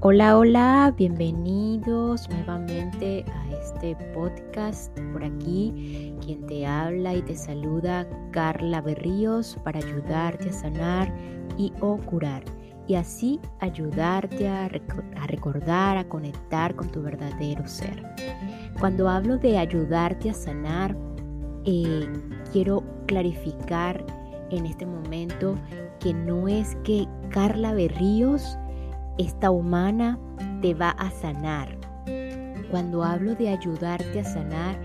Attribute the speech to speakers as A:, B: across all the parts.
A: Hola, hola, bienvenidos nuevamente a este podcast. Por aquí, quien te habla y te saluda, Carla Berríos, para ayudarte a sanar y o curar. Y así ayudarte a, recordar, a conectar con tu verdadero ser. Cuando hablo de ayudarte a sanar, eh, quiero clarificar en este momento que no es que Carla Berríos esta humana te va a sanar. Cuando hablo de ayudarte a sanar,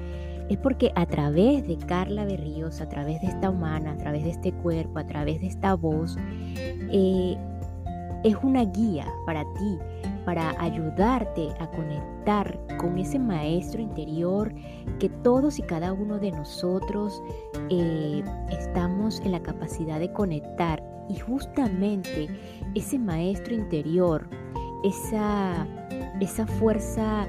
A: es porque a través de Carla Berríos, a través de esta humana, a través de este cuerpo, a través de esta voz, eh, es una guía para ti, para ayudarte a conectar con ese maestro interior que todos y cada uno de nosotros eh, estamos en la capacidad de conectar y justamente ese maestro interior, esa, esa fuerza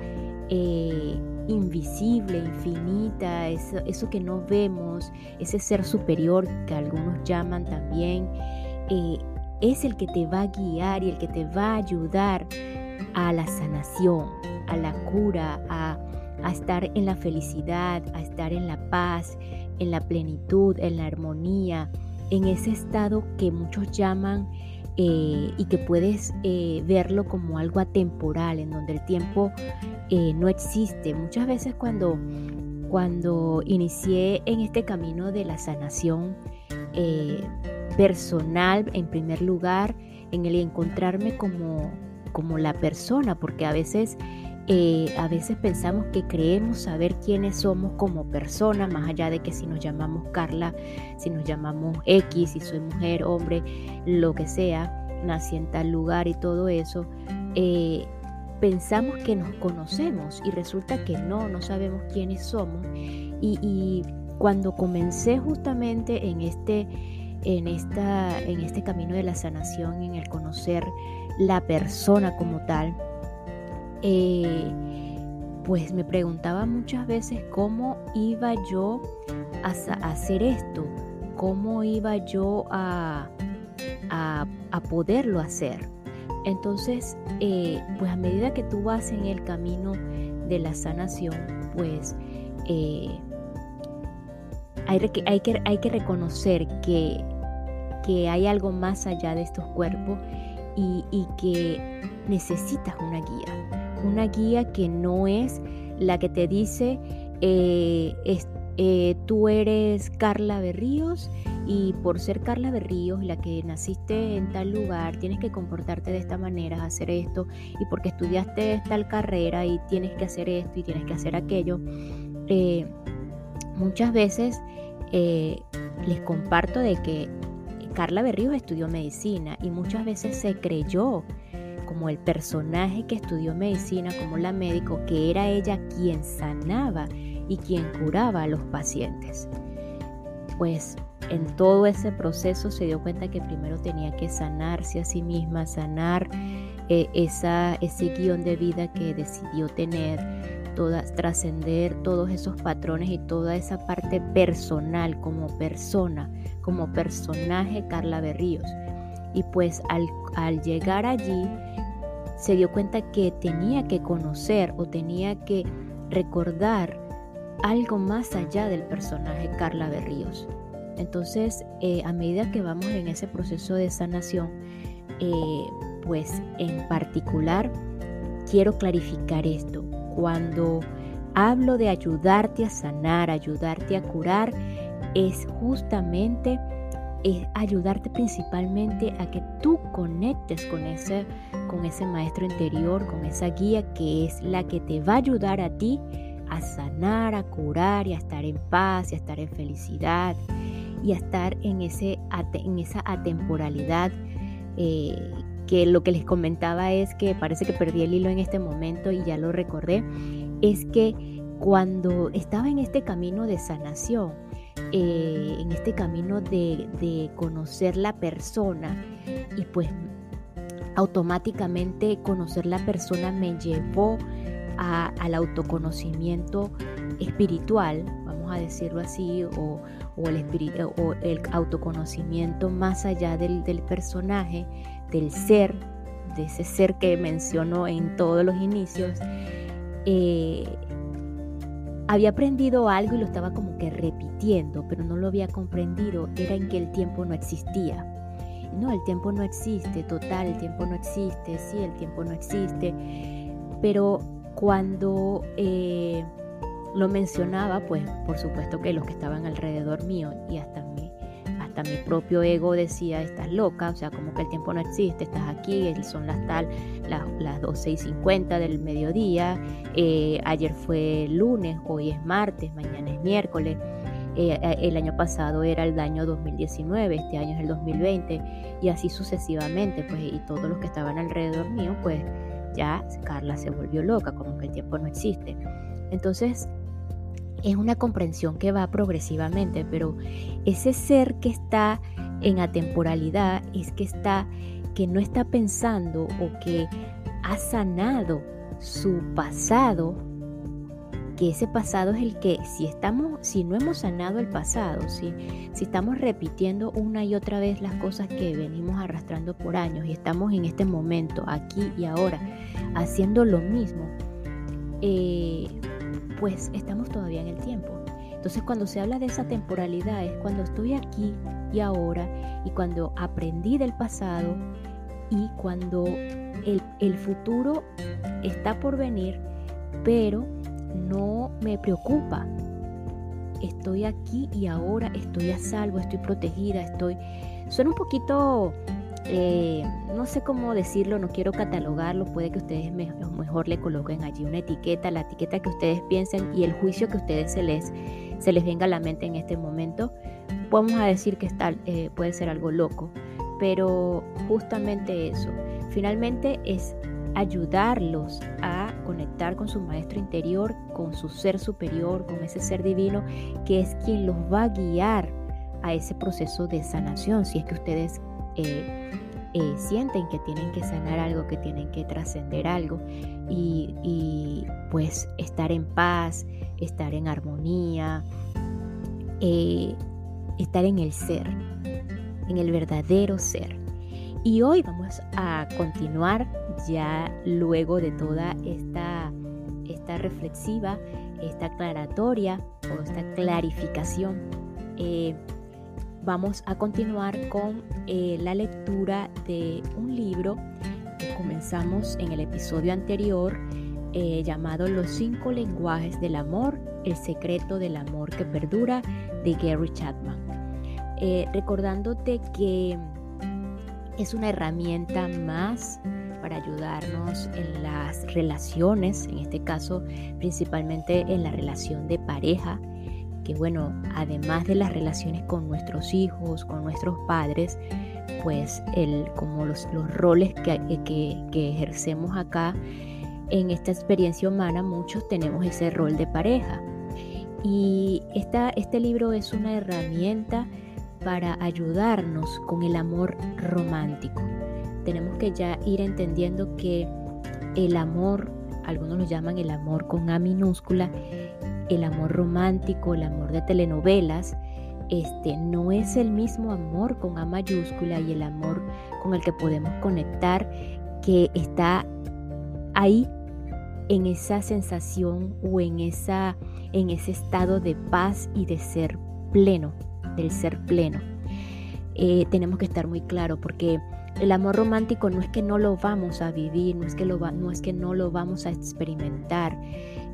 A: eh, invisible, infinita, eso, eso, que no vemos, ese ser superior que algunos llaman también, eh, es el que te va a guiar y el que te va a ayudar a la sanación, a la cura, a, a estar en la felicidad, a estar en la paz, en la plenitud, en la armonía, en ese estado que muchos llaman eh, y que puedes eh, verlo como algo atemporal, en donde el tiempo eh, no existe. Muchas veces cuando, cuando inicié en este camino de la sanación personal, en primer lugar, en el encontrarme como, como la persona, porque a veces eh, a veces pensamos que creemos saber quiénes somos como personas, más allá de que si nos llamamos Carla, si nos llamamos X, si soy mujer, hombre, lo que sea, nací en tal lugar y todo eso, eh, pensamos que nos conocemos y resulta que no, no sabemos quiénes somos. Y, cuando comencé justamente en este, en, esta, en este camino de la sanación, en el conocer la persona como tal, eh, pues me preguntaba muchas veces cómo iba yo a, hacer esto, cómo iba yo a, poderlo hacer. Entonces, eh, pues a medida que tú vas en el camino de la sanación, pues eh, hay, que, reconocer que, hay algo más allá de estos cuerpos y que necesitas una guía una guía que no es la que te dice, eh, eh, tú eres Carla Berríos y por ser Carla Berríos, la que naciste en tal lugar, tienes que comportarte de esta manera, hacer esto, y porque estudiaste tal carrera y tienes que hacer esto y tienes que hacer aquello. Eh, muchas veces les comparto de que Carla Berríos estudió medicina y muchas veces se creyó como el personaje que estudió medicina, como la médico, que era ella quien sanaba y quien curaba a los pacientes. Pues en todo ese proceso se dio cuenta que primero tenía que sanarse a sí misma, sanar eh, esa, ese guion de vida que decidió tener, trascender todos esos patrones y toda esa parte personal como persona, como personaje Carla Berríos. Y pues al, al llegar allí, se dio cuenta que tenía que conocer o tenía que recordar algo más allá del personaje Carla Berríos. Entonces, eh, a medida que vamos en ese proceso de sanación, eh, pues en particular quiero clarificar esto. Cuando hablo de ayudarte a sanar, ayudarte a curar, es justamente es ayudarte principalmente a que tú conectes con ese, con ese maestro interior, con esa guía que es la que te va a ayudar a ti a sanar, a curar y a estar en paz y a estar en felicidad y a estar en, ese, en esa atemporalidad. Eh, que lo que les comentaba es que parece que perdí el hilo en este momento y ya lo recordé, es que cuando estaba en este camino de sanación, eh, en este camino de, conocer la persona y pues automáticamente conocer la persona me llevó al autoconocimiento espiritual, vamos a decirlo así, o, el, o el autoconocimiento más allá del, del personaje, del ser, de ese ser que mencionó en todos los inicios, eh, había aprendido algo y lo estaba como que repitiendo, pero no lo había comprendido, era en que el tiempo no existía. No, el tiempo no existe, total, el tiempo no existe, sí, el tiempo no existe. Pero cuando eh, lo mencionaba, pues por supuesto que los que estaban alrededor mío y hasta mí, mi propio ego decía, estás loca, o sea, como que el tiempo no existe, estás aquí, son las tal, las, las 12 y 50 del mediodía, eh, ayer fue lunes, hoy es martes, mañana es miércoles. Eh, el año pasado era el año 2019, este año es el 2020 y así sucesivamente, pues y todos los que estaban alrededor mío, pues ya Carla se volvió loca, como que el tiempo no existe. Entonces, es una comprensión que va progresivamente, pero ese ser que está en atemporalidad es que está que no está pensando o que ha sanado su pasado, que ese pasado es el que si estamos si no hemos sanado el pasado, si si estamos repitiendo una y otra vez las cosas que venimos arrastrando por años y estamos en este momento aquí y ahora haciendo lo mismo, eh, pues estamos todavía en el tiempo. Entonces cuando se habla de esa temporalidad es cuando estoy aquí y ahora y cuando aprendí del pasado y cuando el, el futuro está por venir, pero no me preocupa. Estoy aquí y ahora, estoy a salvo, estoy protegida, estoy... Suena un poquito eh, no sé cómo decirlo, no quiero catalogarlo, puede que ustedes mejor le coloquen allí una etiqueta, la etiqueta que ustedes piensen y el juicio que ustedes se les, se les venga a la mente en este momento. Podemos decir que está, eh, puede ser algo loco, pero justamente eso, finalmente es ayudarlos a conectar con su maestro interior, con su ser superior, con ese ser divino, que es quien los va a guiar a ese proceso de sanación, si es que ustedes eh, eh, sienten que tienen que sanar algo, que tienen que trascender algo y, pues estar en paz, estar en armonía, eh, estar en el ser, en el verdadero ser. Y hoy vamos a continuar ya luego de toda esta, esta reflexiva, esta aclaratoria o esta clarificación vamos a continuar con eh, la lectura de un libro que comenzamos en el episodio anterior eh, llamado Los cinco lenguajes del amor, el secreto del amor que perdura de Gary Chapman. Eh, recordándote que es una herramienta más para ayudarnos en las relaciones, en este caso principalmente en la relación de pareja, que bueno, además de las relaciones con nuestros hijos, con nuestros padres, pues el, como los, roles que, que, ejercemos acá en esta experiencia humana, muchos tenemos ese rol de pareja. Y esta, este libro es una herramienta para ayudarnos con el amor romántico. Tenemos que ya ir entendiendo que el amor, algunos lo llaman el amor con A minúscula, el amor romántico, el amor de telenovelas, este no es el mismo amor con A mayúscula y el amor con el que podemos conectar que está ahí en esa sensación o en esa en ese estado de paz y de ser pleno, del ser pleno. Eh, tenemos que estar muy claro porque el amor romántico no es que no lo vamos a vivir, no es que, no, es que no lo vamos a experimentar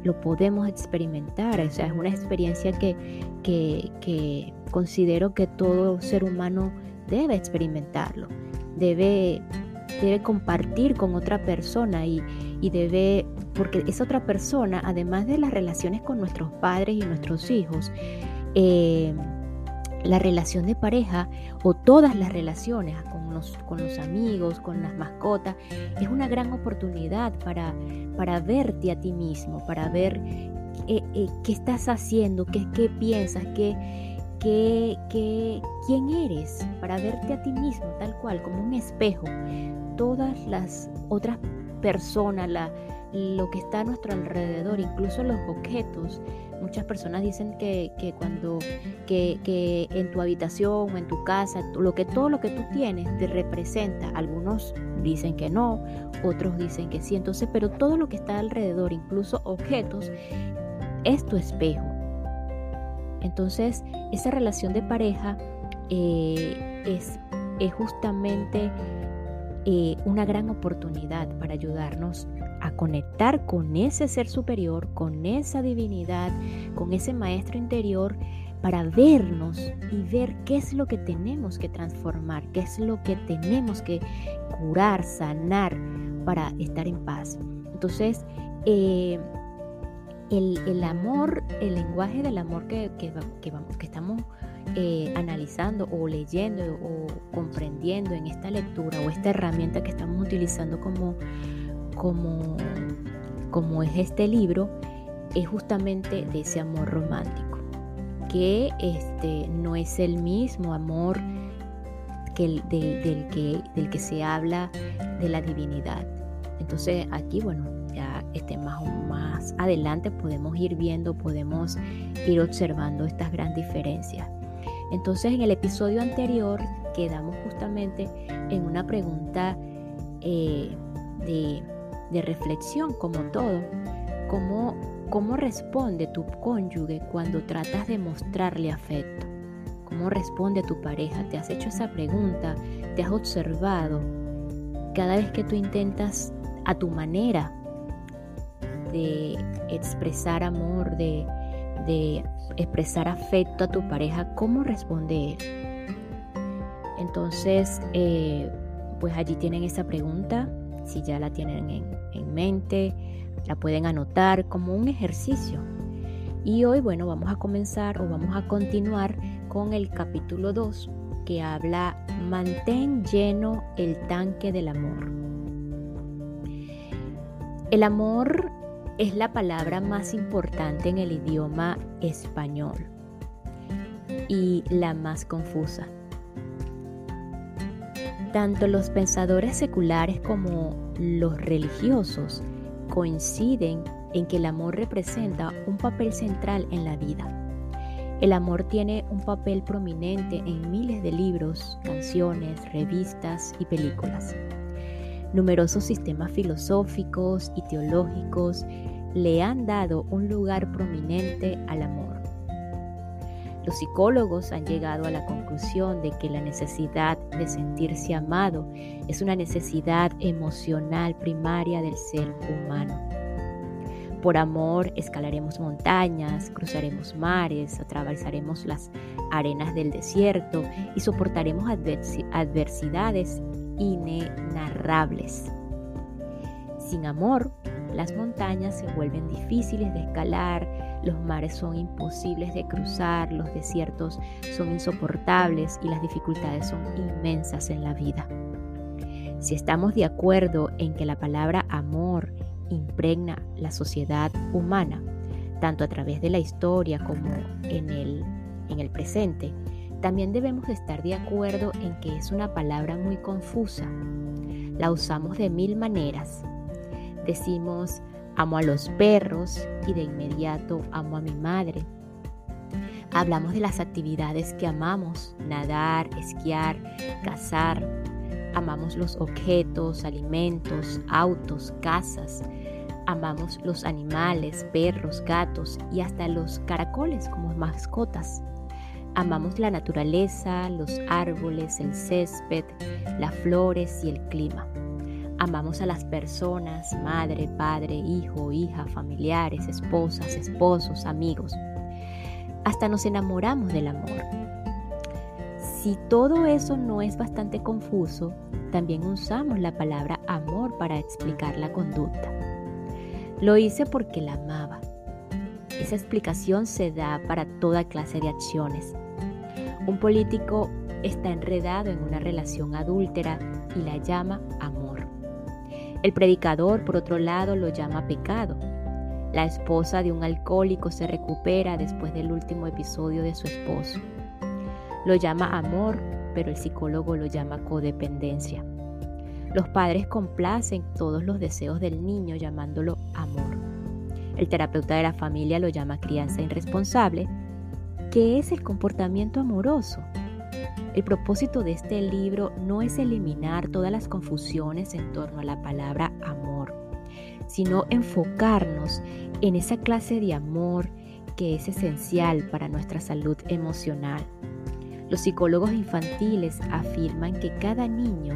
A: lo podemos experimentar. O sea, es una experiencia que, que, considero que todo ser humano debe experimentarlo, debe, debe compartir con otra persona y, debe, porque esa otra persona, además de las relaciones con nuestros padres y nuestros hijos, eh, la relación de pareja o todas las relaciones con los, con los amigos, con las mascotas, es una gran oportunidad para, para verte a ti mismo, para ver eh, eh, qué estás haciendo, qué, qué piensas, qué, qué, qué, quién eres, para verte a ti mismo tal cual, como un espejo. Todas las otras persona, la, lo que está a nuestro alrededor, incluso los objetos. Muchas personas dicen que, cuando que, que, en tu habitación o en tu casa, lo que todo lo que tú tienes te representa. Algunos dicen que no, otros dicen que sí. Entonces, pero todo lo que está alrededor, incluso objetos, es tu espejo. Entonces, esa relación de pareja eh, es, es, justamente eh, una gran oportunidad para ayudarnos a conectar con ese ser superior, con esa divinidad, con ese maestro interior, para vernos y ver qué es lo que tenemos que transformar, qué es lo que tenemos que curar, sanar para estar en paz. Entonces, eh, el, amor, el lenguaje del amor que, que, que estamos eh, analizando o leyendo o comprendiendo en esta lectura o esta herramienta que estamos utilizando como como, como es este libro, es justamente de ese amor romántico, que este, no es el mismo amor que el, del, que, del que se habla de la divinidad. Entonces aquí, bueno, ya este, más, más adelante podemos ir viendo, podemos ir observando estas grandes diferencias. Entonces en el episodio anterior quedamos justamente en una pregunta eh, de de reflexión como todo. ¿Cómo, ¿Cómo responde tu cónyuge cuando tratas de mostrarle afecto? ¿Cómo responde tu pareja? ¿Te has hecho esa pregunta? ¿Te has observado? Cada vez que tú intentas a tu manera de expresar amor, de, de expresar afecto a tu pareja, ¿cómo responde él? Entonces, eh, pues allí tienen esa pregunta si ya la tienen en, mente, la pueden anotar como un ejercicio. Y hoy, bueno, vamos a comenzar o vamos a continuar con el capítulo 2 que habla Mantén lleno el tanque del amor. El amor es la palabra más importante en el idioma español y la más confusa. Tanto los pensadores seculares como los religiosos coinciden en que el amor representa un papel central en la vida. El amor tiene un papel prominente en miles de libros, canciones, revistas y películas. Numerosos sistemas filosóficos y teológicos le han dado un lugar prominente al amor. Los psicólogos han llegado a la conclusión de que la necesidad de sentirse amado es una necesidad emocional primaria del ser humano. Por amor escalaremos montañas, cruzaremos mares, atravesaremos las arenas del desierto y soportaremos adversidades inenarrables. Sin amor, las montañas se vuelven difíciles de escalar, los mares son imposibles de cruzar, los desiertos son insoportables y las dificultades son inmensas en la vida. Si estamos de acuerdo en que la palabra amor impregna la sociedad humana, tanto a través de la historia como en el, en el presente, también debemos estar de acuerdo en que es una palabra muy confusa. La usamos de mil maneras. Decimos, amo a los perros y de inmediato amo a mi madre. Hablamos de las actividades que amamos, nadar, esquiar, cazar. Amamos los objetos, alimentos, autos, casas. Amamos los animales, perros, gatos y hasta los caracoles como mascotas. Amamos la naturaleza, los árboles, el césped, las flores y el clima. Amamos a las personas, madre, padre, hijo, hija, familiares, esposas, esposos, amigos. Hasta nos enamoramos del amor. Si todo eso no es bastante confuso, también usamos la palabra amor para explicar la conducta. Lo hice porque la amaba. Esa explicación se da para toda clase de acciones. Un político está enredado en una relación adúltera y la llama amor. El predicador, por otro lado, lo llama pecado. La esposa de un alcohólico se recupera después del último episodio de su esposo. Lo llama amor, pero el psicólogo lo llama codependencia. Los padres complacen todos los deseos del niño llamándolo amor. El terapeuta de la familia lo llama crianza irresponsable, que es el comportamiento amoroso. El propósito de este libro no es eliminar todas las confusiones en torno a la palabra amor, sino enfocarnos en esa clase de amor que es esencial para nuestra salud emocional. Los psicólogos infantiles afirman que cada niño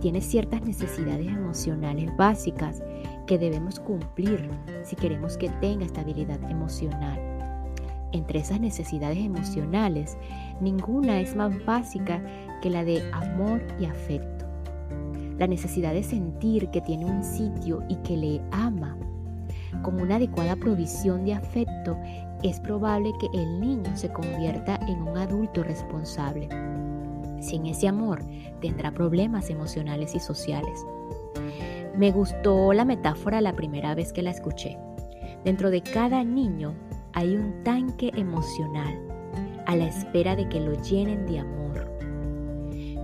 A: tiene ciertas necesidades emocionales básicas que debemos cumplir si queremos que tenga estabilidad emocional. Entre esas necesidades emocionales, ninguna es más básica que la de amor y afecto. La necesidad de sentir que tiene un sitio y que le ama. Con una adecuada provisión de afecto, es probable que el niño se convierta en un adulto responsable. Sin ese amor, tendrá problemas emocionales y sociales. Me gustó la metáfora la primera vez que la escuché. Dentro de cada niño hay un tanque emocional a la espera de que lo llenen de amor.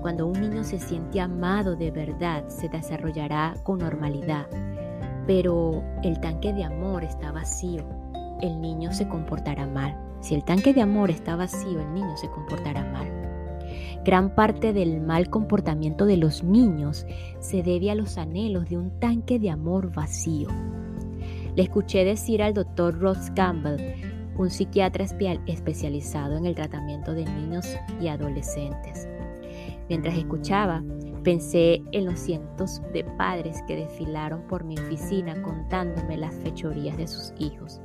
A: Cuando un niño se siente amado de verdad, se desarrollará con normalidad, pero el tanque de amor está vacío, el niño se comportará mal. Si el tanque de amor está vacío, el niño se comportará mal. Gran parte del mal comportamiento de los niños se debe a los anhelos de un tanque de amor vacío. Le escuché decir al doctor Ross Campbell, un psiquiatra especializado en el tratamiento de niños y adolescentes. Mientras escuchaba, pensé en los cientos de padres que desfilaron por mi oficina contándome las fechorías de sus hijos.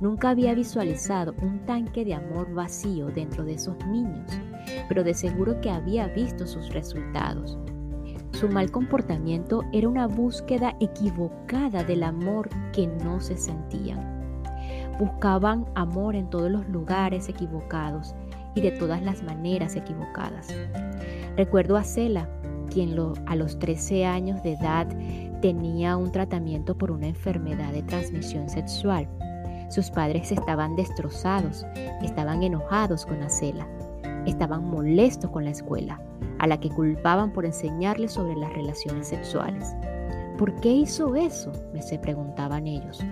A: Nunca había visualizado un tanque de amor vacío dentro de esos niños, pero de seguro que había visto sus resultados. Su mal comportamiento era una búsqueda equivocada del amor que no se sentían. Buscaban amor en todos los lugares equivocados y de todas las maneras equivocadas. Recuerdo a Cela, quien a los 13 años de edad tenía un tratamiento por una enfermedad de transmisión sexual sus padres estaban destrozados, estaban enojados con Acela, estaban molestos con la escuela, a la que culpaban por enseñarle sobre las relaciones sexuales. ¿Por qué hizo eso? me se preguntaban ellos.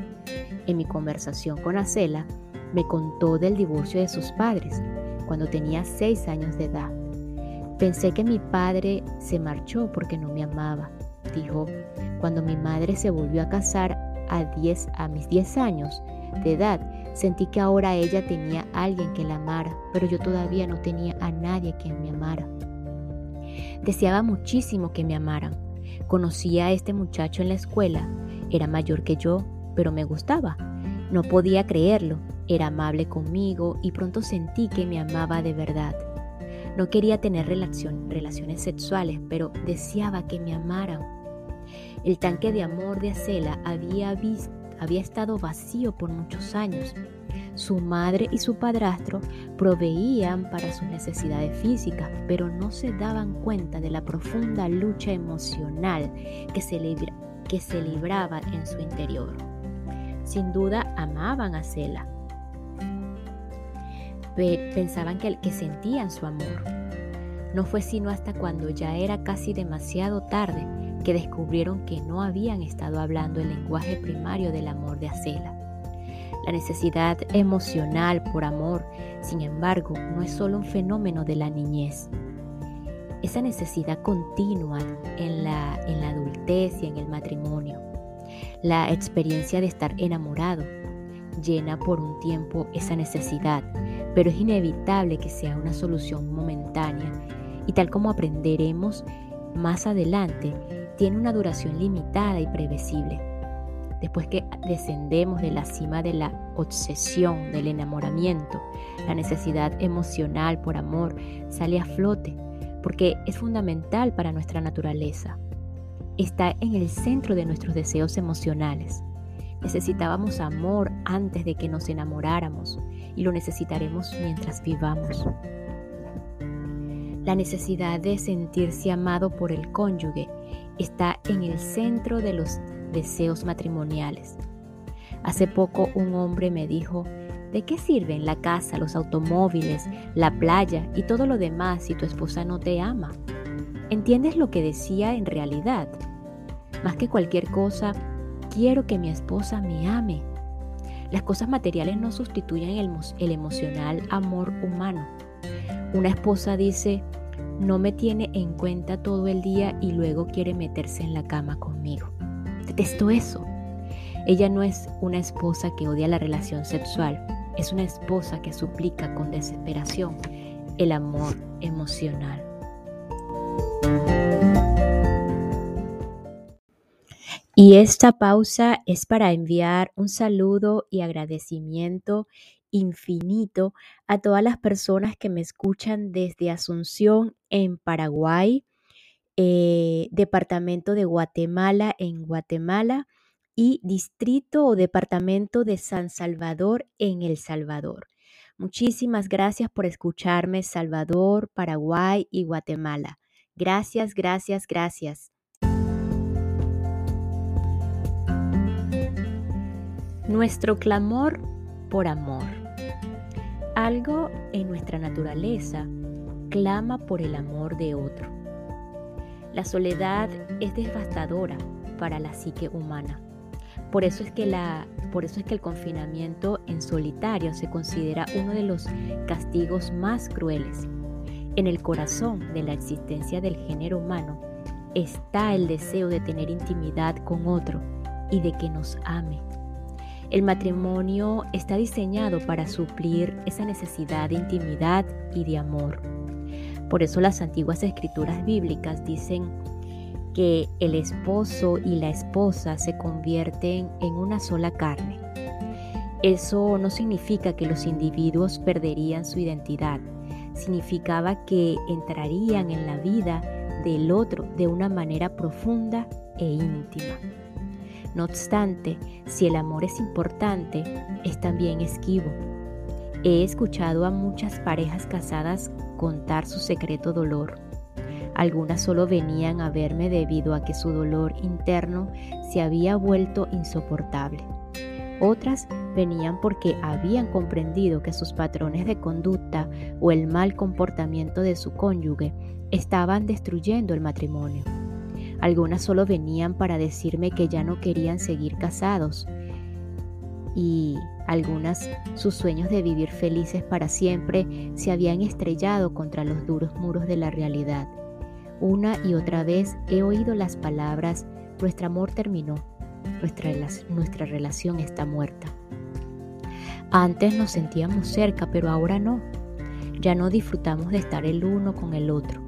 A: En mi conversación con Acela, me contó del divorcio de sus padres cuando tenía seis años de edad. Pensé que mi padre se marchó porque no me amaba, dijo. Cuando mi madre se volvió a casar a, a mis 10 años, de edad, sentí que ahora ella tenía a alguien que la amara, pero yo todavía no tenía a nadie que me amara. Deseaba muchísimo que me amaran. Conocí a este muchacho en la escuela, era mayor que yo, pero me gustaba. No podía creerlo, era amable conmigo y pronto sentí que me amaba de verdad. No quería tener relaciones sexuales, pero deseaba que me amaran. El tanque de amor de Acela había visto había estado vacío por muchos años. Su madre y su padrastro proveían para sus necesidades físicas, pero no se daban cuenta de la profunda lucha emocional que se, que se libraba en su interior. Sin duda amaban a Cela. Pensaban que, que sentían su amor. No fue sino hasta cuando ya era casi demasiado tarde que descubrieron que no habían estado hablando el lenguaje primario del amor de Acela. La necesidad emocional por amor, sin embargo, no es solo un fenómeno de la niñez. Esa necesidad continua en la, en la adultez y en el matrimonio. La experiencia de estar enamorado llena por un tiempo esa necesidad, pero es inevitable que sea una solución momentánea y tal como aprenderemos más adelante, tiene una duración limitada y previsible. Después que descendemos de la cima de la obsesión, del enamoramiento, la necesidad emocional por amor sale a flote porque es fundamental para nuestra naturaleza. Está en el centro de nuestros deseos emocionales. Necesitábamos amor antes de que nos enamoráramos y lo necesitaremos mientras vivamos. La necesidad de sentirse amado por el cónyuge está en el centro de los deseos matrimoniales. Hace poco un hombre me dijo, ¿de qué sirven la casa, los automóviles, la playa y todo lo demás si tu esposa no te ama? ¿Entiendes lo que decía en realidad? Más que cualquier cosa, quiero que mi esposa me ame. Las cosas materiales no sustituyen el, emocional amor humano. Una esposa dice, no me tiene en cuenta todo el día y luego quiere meterse en la cama conmigo. Detesto eso. Ella no es una esposa que odia la relación sexual, es una esposa que suplica con desesperación el amor emocional. Y esta pausa es para enviar un saludo y agradecimiento infinito a todas las personas que me escuchan desde Asunción en Paraguay, eh, departamento de Guatemala en Guatemala y distrito o departamento de San Salvador en El Salvador. Muchísimas gracias por escucharme Salvador, Paraguay y Guatemala. Gracias, gracias, gracias. Nuestro clamor por amor. Algo en nuestra naturaleza clama por el amor de otro. La soledad es devastadora para la psique humana. Por eso es que la por eso es que el confinamiento en solitario se considera uno de los castigos más crueles. En el corazón de la existencia del género humano está el deseo de tener intimidad con otro y de que nos ame. El matrimonio está diseñado para suplir esa necesidad de intimidad y de amor. Por eso las antiguas escrituras bíblicas dicen que el esposo y la esposa se convierten en una sola carne. Eso no significa que los individuos perderían su identidad, significaba que entrarían en la vida del otro de una manera profunda e íntima. No obstante, si el amor es importante, es también esquivo. He escuchado a muchas parejas casadas contar su secreto dolor. Algunas solo venían a verme debido a que su dolor interno se había vuelto insoportable. Otras venían porque habían comprendido que sus patrones de conducta o el mal comportamiento de su cónyuge estaban destruyendo el matrimonio. Algunas solo venían para decirme que ya no querían seguir casados y algunas sus sueños de vivir felices para siempre se habían estrellado contra los duros muros de la realidad. Una y otra vez he oído las palabras, nuestro amor terminó, nuestra, nuestra relación está muerta. Antes nos sentíamos cerca, pero ahora no. Ya no disfrutamos de estar el uno con el otro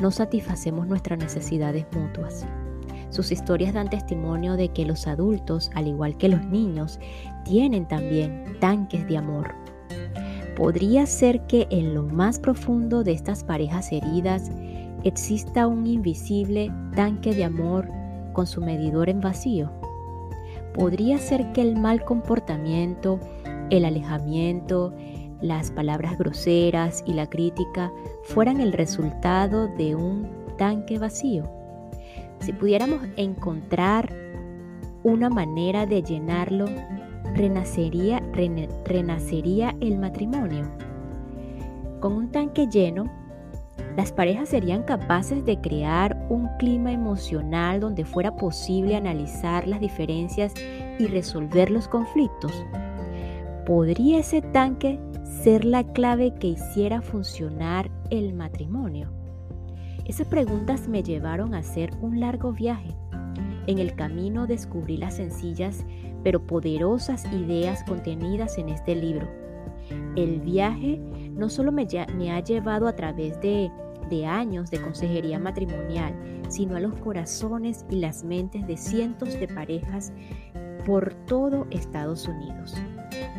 A: no satisfacemos nuestras necesidades mutuas. Sus historias dan testimonio de que los adultos, al igual que los niños, tienen también tanques de amor. Podría ser que en lo más profundo de estas parejas heridas exista un invisible tanque de amor con su medidor en vacío. Podría ser que el mal comportamiento, el alejamiento, las palabras groseras y la crítica fueran el resultado de un tanque vacío. Si pudiéramos encontrar una manera de llenarlo, renacería, renacería el matrimonio. Con un tanque lleno, las parejas serían capaces de crear un clima emocional donde fuera posible analizar las diferencias y resolver los conflictos. ¿Podría ese tanque ser la clave que hiciera funcionar el matrimonio? Esas preguntas me llevaron a hacer un largo viaje. En el camino descubrí las sencillas pero poderosas ideas contenidas en este libro. El viaje no solo me, ha llevado a través de, de años de consejería matrimonial, sino a los corazones y las mentes de cientos de parejas por todo Estados Unidos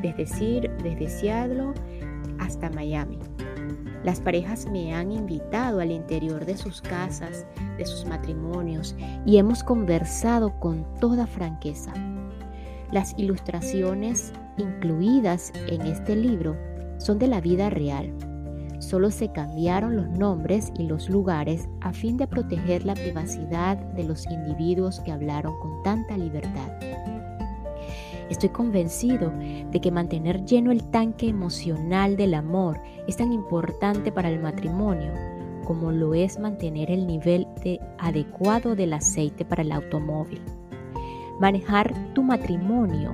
A: desde, desde Seattle hasta Miami. Las parejas me han invitado al interior de sus casas, de sus matrimonios, y hemos conversado con toda franqueza. Las ilustraciones incluidas en este libro son de la vida real. Solo se cambiaron los nombres y los lugares a fin de proteger la privacidad de los individuos que hablaron con tanta libertad. Estoy convencido de que mantener lleno el tanque emocional del amor es tan importante para el matrimonio como lo es mantener el nivel adecuado del aceite para el automóvil. Manejar tu matrimonio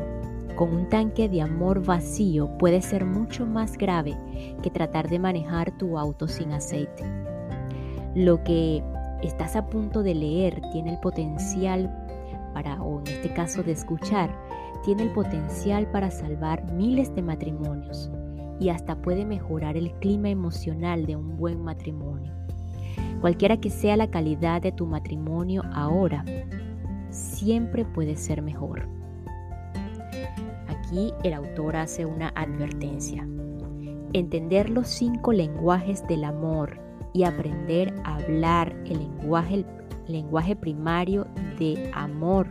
A: con un tanque de amor vacío puede ser mucho más grave que tratar de manejar tu auto sin aceite. Lo que estás a punto de leer tiene el potencial para, o en este caso de escuchar, tiene el potencial para salvar miles de matrimonios y hasta puede mejorar el clima emocional de un buen matrimonio. Cualquiera que sea la calidad de tu matrimonio ahora, siempre puede ser mejor. Aquí el autor hace una advertencia. Entender los cinco lenguajes del amor y aprender a hablar el lenguaje, el lenguaje primario de amor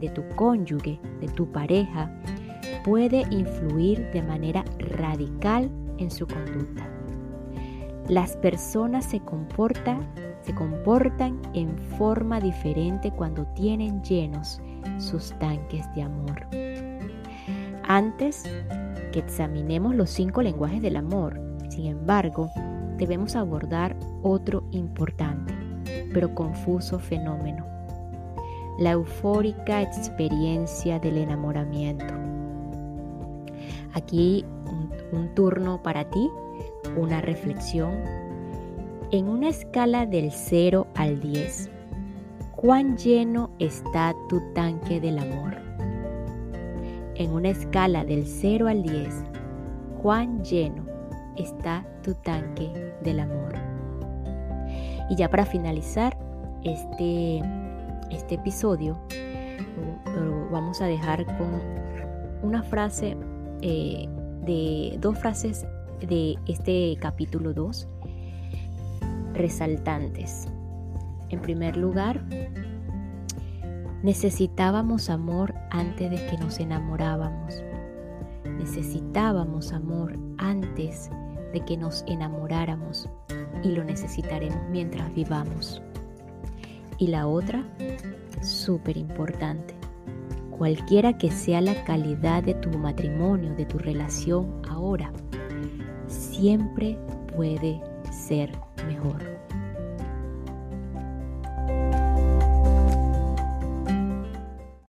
A: de tu cónyuge, de tu pareja, puede influir de manera radical en su conducta. Las personas se comportan, se comportan en forma diferente cuando tienen llenos sus tanques de amor. Antes que examinemos los cinco lenguajes del amor, sin embargo, debemos abordar otro importante, pero confuso fenómeno, la eufórica experiencia del enamoramiento. Aquí un, turno para ti, una reflexión. En una escala del 0 al 10, ¿cuán lleno está tu tanque del amor? En una escala del 0 al 10, ¿cuán lleno está tu tanque del amor? Y ya para finalizar este, este episodio, lo vamos a dejar con una frase eh, de dos frases de este capítulo 2 resaltantes. En primer lugar, necesitábamos amor antes de que nos enamorábamos. Necesitábamos amor antes de que nos enamoráramos y lo necesitaremos mientras vivamos. Y la otra, súper importante, cualquiera que sea la calidad de tu matrimonio, de tu relación ahora, siempre puede ser mejor.